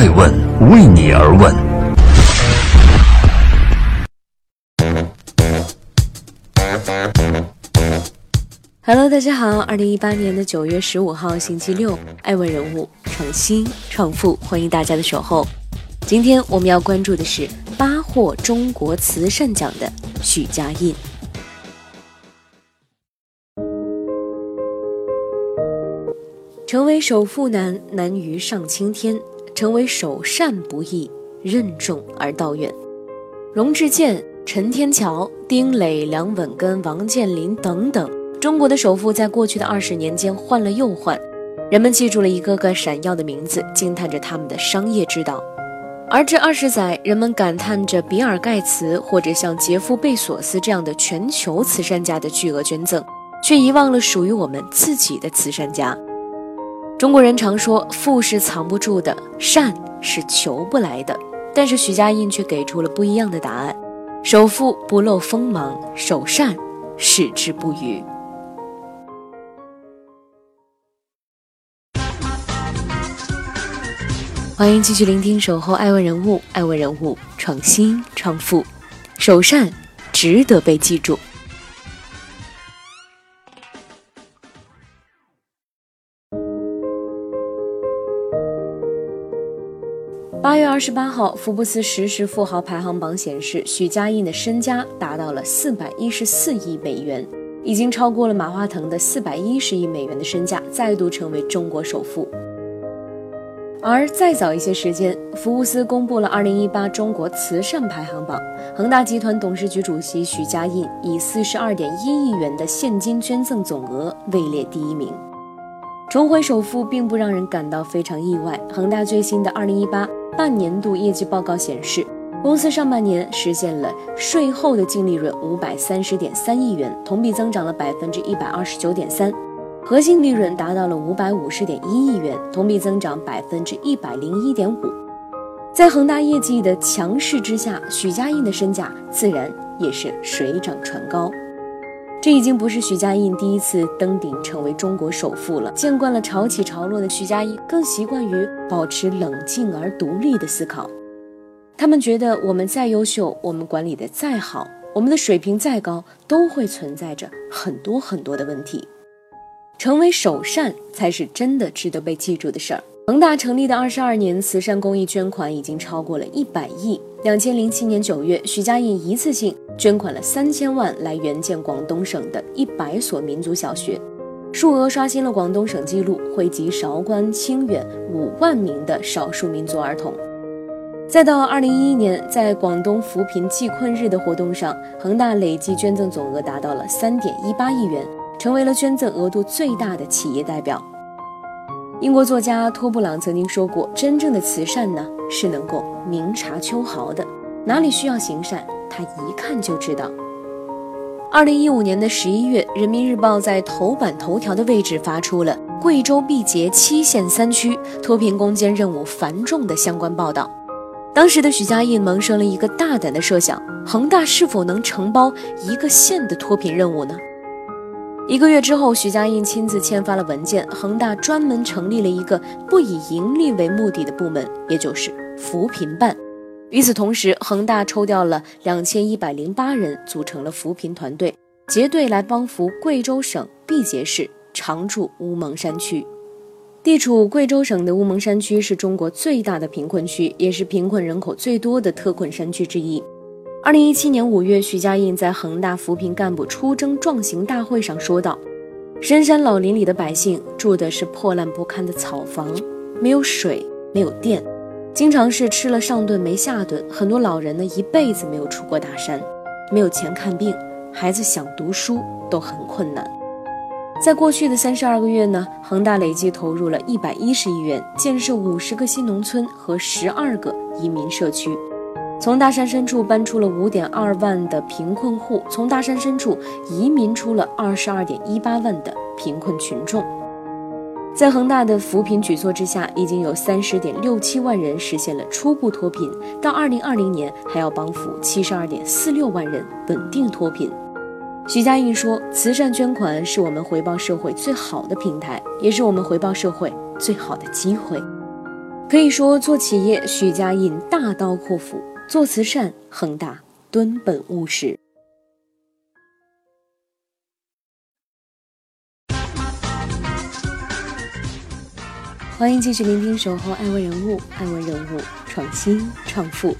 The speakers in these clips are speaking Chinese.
爱问为你而问。Hello，大家好，二零一八年的九月十五号星期六，爱问人物创新创富，欢迎大家的守候。今天我们要关注的是八获中国慈善奖的许家印。成为首富难，难于上青天；成为首善不易，任重而道远。荣智健、陈天桥、丁磊、梁稳根、王健林等等，中国的首富在过去的二十年间换了又换，人们记住了一个个闪耀的名字，惊叹着他们的商业之道。而这二十载，人们感叹着比尔·盖茨或者像杰夫·贝索斯这样的全球慈善家的巨额捐赠，却遗忘了属于我们自己的慈善家。中国人常说，富是藏不住的，善是求不来的。但是许家印却给出了不一样的答案：首富不露锋芒，首善矢志不渝。欢迎继续聆听《守候爱问人物》，爱问人物创新创富，首善值得被记住。二十八号，福布斯实时富豪排行榜显示，许家印的身家达到了四百一十四亿美元，已经超过了马化腾的四百一十亿美元的身价，再度成为中国首富。而再早一些时间，福布斯公布了二零一八中国慈善排行榜，恒大集团董事局主席许家印以四十二点一亿元的现金捐赠总额位列第一名，重回首富并不让人感到非常意外。恒大最新的二零一八半年度业绩报告显示，公司上半年实现了税后的净利润五百三十点三亿元，同比增长了百分之一百二十九点三。核心利润达到了五百五十点一亿元，同比增长百分之一百零一点五。在恒大业绩的强势之下，许家印的身价自然也是水涨船高。这已经不是许家印第一次登顶成为中国首富了。见惯了潮起潮落的许家印，更习惯于保持冷静而独立的思考。他们觉得，我们再优秀，我们管理的再好，我们的水平再高，都会存在着很多很多的问题。成为首善才是真的值得被记住的事儿。恒大成立的二十二年，慈善公益捐款已经超过了一百亿。两千零七年九月，许家印一次性捐款了三千万来援建广东省的一百所民族小学，数额刷新了广东省纪录，惠及韶关、清远五万名的少数民族儿童。再到二零一一年，在广东扶贫济困日的活动上，恒大累计捐赠总额达到了三点一八亿元。成为了捐赠额度最大的企业代表。英国作家托布朗曾经说过：“真正的慈善呢，是能够明察秋毫的，哪里需要行善，他一看就知道。”二零一五年的十一月，《人民日报》在头版头条的位置发出了贵州毕节七县三区脱贫攻坚任务繁重的相关报道。当时的许家印萌生了一个大胆的设想：恒大是否能承包一个县的脱贫任务呢？一个月之后，许家印亲自签发了文件，恒大专门成立了一个不以盈利为目的的部门，也就是扶贫办。与此同时，恒大抽调了两千一百零八人，组成了扶贫团队，结队来帮扶贵州省毕节市常驻乌蒙山区。地处贵州省的乌蒙山区是中国最大的贫困区，也是贫困人口最多的特困山区之一。二零一七年五月，许家印在恒大扶贫干部出征壮行大会上说道：“深山老林里的百姓住的是破烂不堪的草房，没有水，没有电，经常是吃了上顿没下顿。很多老人呢，一辈子没有出过大山，没有钱看病，孩子想读书都很困难。在过去的三十二个月呢，恒大累计投入了一百一十亿元，建设五十个新农村和十二个移民社区。”从大山深处搬出了五点二万的贫困户，从大山深处移民出了二十二点一八万的贫困群众。在恒大的扶贫举措之下，已经有三十点六七万人实现了初步脱贫，到二零二零年还要帮扶七十二点四六万人稳定脱贫。徐家印说：“慈善捐款是我们回报社会最好的平台，也是我们回报社会最好的机会。”可以说，做企业，许家印大刀阔斧；做慈善，恒大敦本务实。欢迎继续聆听《守候爱问人物》，爱问人物创新创富，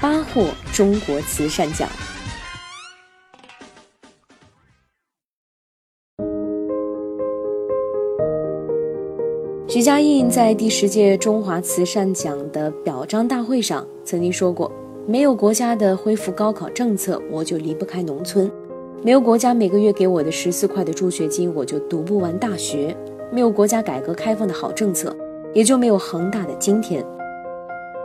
八获中国慈善奖。徐家印在第十届中华慈善奖的表彰大会上曾经说过：“没有国家的恢复高考政策，我就离不开农村；没有国家每个月给我的十四块的助学金，我就读不完大学。”没有国家改革开放的好政策，也就没有恒大的今天。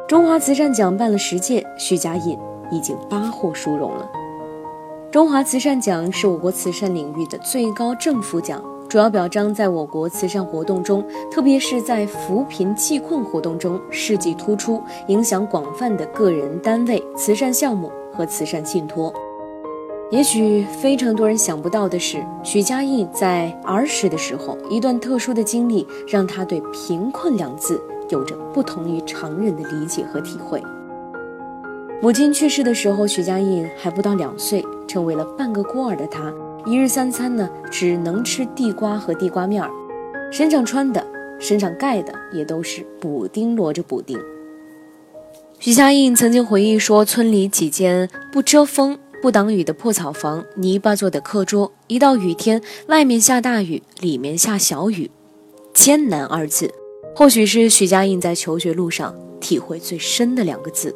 中华慈善奖办了十届，徐家印已经八获殊荣了。中华慈善奖是我国慈善领域的最高政府奖，主要表彰在我国慈善活动中，特别是在扶贫济困活动中事迹突出、影响广泛的个人、单位、慈善项目和慈善信托。也许非常多人想不到的是，许家印在儿时的时候，一段特殊的经历让他对“贫困”两字有着不同于常人的理解和体会。母亲去世的时候，许家印还不到两岁，成为了半个孤儿的他，一日三餐呢只能吃地瓜和地瓜面儿，身上穿的、身上盖的也都是补丁摞着补丁。许家印曾经回忆说，村里几间不遮风。不挡雨的破草房，泥巴做的课桌，一到雨天，外面下大雨，里面下小雨，艰难二字，或许是许家印在求学路上体会最深的两个字。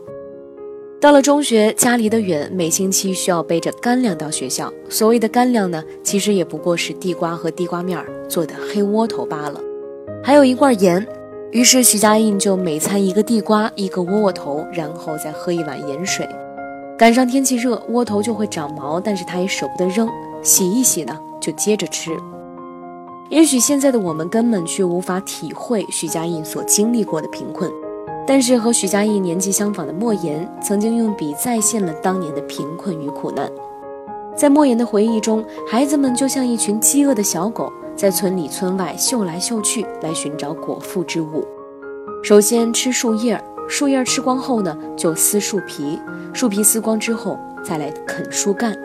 到了中学，家离得远，每星期需要背着干粮到学校。所谓的干粮呢，其实也不过是地瓜和地瓜面做的黑窝头罢了，还有一罐盐。于是许家印就每餐一个地瓜，一个窝窝头，然后再喝一碗盐水。赶上天气热，窝头就会长毛，但是他也舍不得扔，洗一洗呢，就接着吃。也许现在的我们根本却无法体会许家印所经历过的贫困，但是和许家印年纪相仿的莫言，曾经用笔再现了当年的贫困与苦难。在莫言的回忆中，孩子们就像一群饥饿的小狗，在村里村外嗅来嗅去，来寻找果腹之物。首先吃树叶。树叶吃光后呢，就撕树皮，树皮撕光之后，再来啃树干。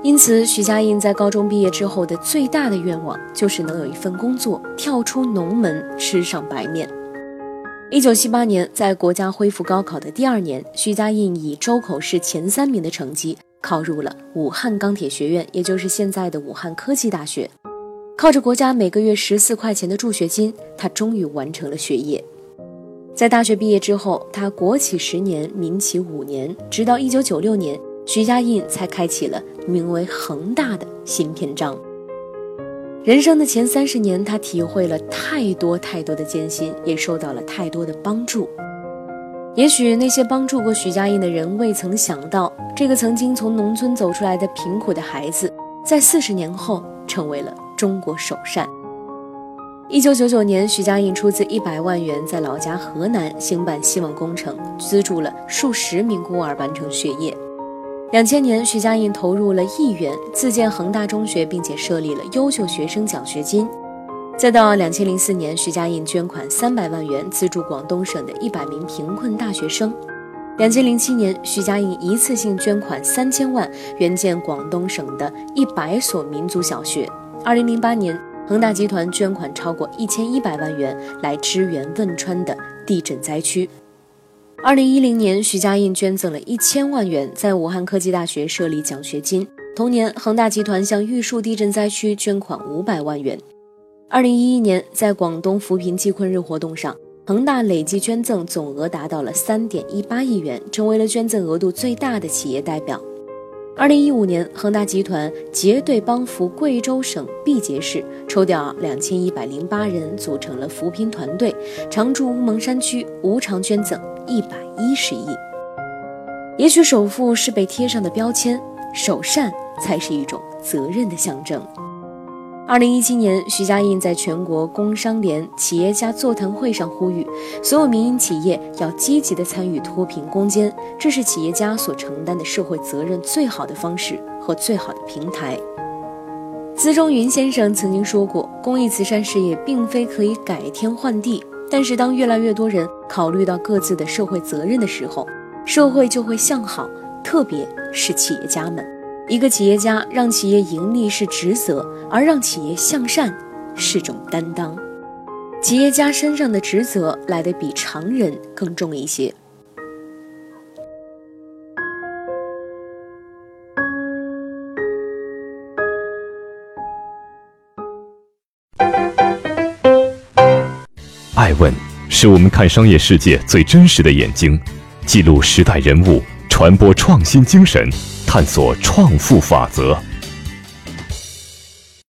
因此，许家印在高中毕业之后的最大的愿望，就是能有一份工作，跳出农门，吃上白面。一九七八年，在国家恢复高考的第二年，许家印以周口市前三名的成绩，考入了武汉钢铁学院，也就是现在的武汉科技大学。靠着国家每个月十四块钱的助学金，他终于完成了学业。在大学毕业之后，他国企十年，民企五年，直到一九九六年，徐家印才开启了名为恒大的新篇章。人生的前三十年，他体会了太多太多的艰辛，也受到了太多的帮助。也许那些帮助过徐家印的人，未曾想到，这个曾经从农村走出来的贫苦的孩子，在四十年后成为了中国首善。一九九九年，徐家印出资一百万元，在老家河南兴办希望工程，资助了数十名孤儿完成学业。两千年，徐家印投入了亿元，自建恒大中学，并且设立了优秀学生奖学金。再到两千零四年，徐家印捐款三百万元，资助广东省的一百名贫困大学生。两千零七年，徐家印一次性捐款三千万，援建广东省的一百所民族小学。二零零八年。恒大集团捐款超过一千一百万元来支援汶川的地震灾区。二零一零年，徐家印捐赠了一千万元，在武汉科技大学设立奖学金。同年，恒大集团向玉树地震灾区捐款五百万元。二零一一年，在广东扶贫济困日活动上，恒大累计捐赠总额达到了三点一八亿元，成为了捐赠额度最大的企业代表。二零一五年，恒大集团结对帮扶贵州省毕节市，抽调两千一百零八人组成了扶贫团队，常驻乌蒙山区，无偿捐赠一百一十亿。也许首富是被贴上的标签，首善才是一种责任的象征。二零一七年，徐家印在全国工商联企业家座谈会上呼吁，所有民营企业要积极的参与脱贫攻坚，这是企业家所承担的社会责任最好的方式和最好的平台。资中云先生曾经说过，公益慈善事业并非可以改天换地，但是，当越来越多人考虑到各自的社会责任的时候，社会就会向好，特别是企业家们。一个企业家让企业盈利是职责，而让企业向善是种担当。企业家身上的职责来得比常人更重一些。爱问是我们看商业世界最真实的眼睛，记录时代人物，传播创新精神，探索创富法则。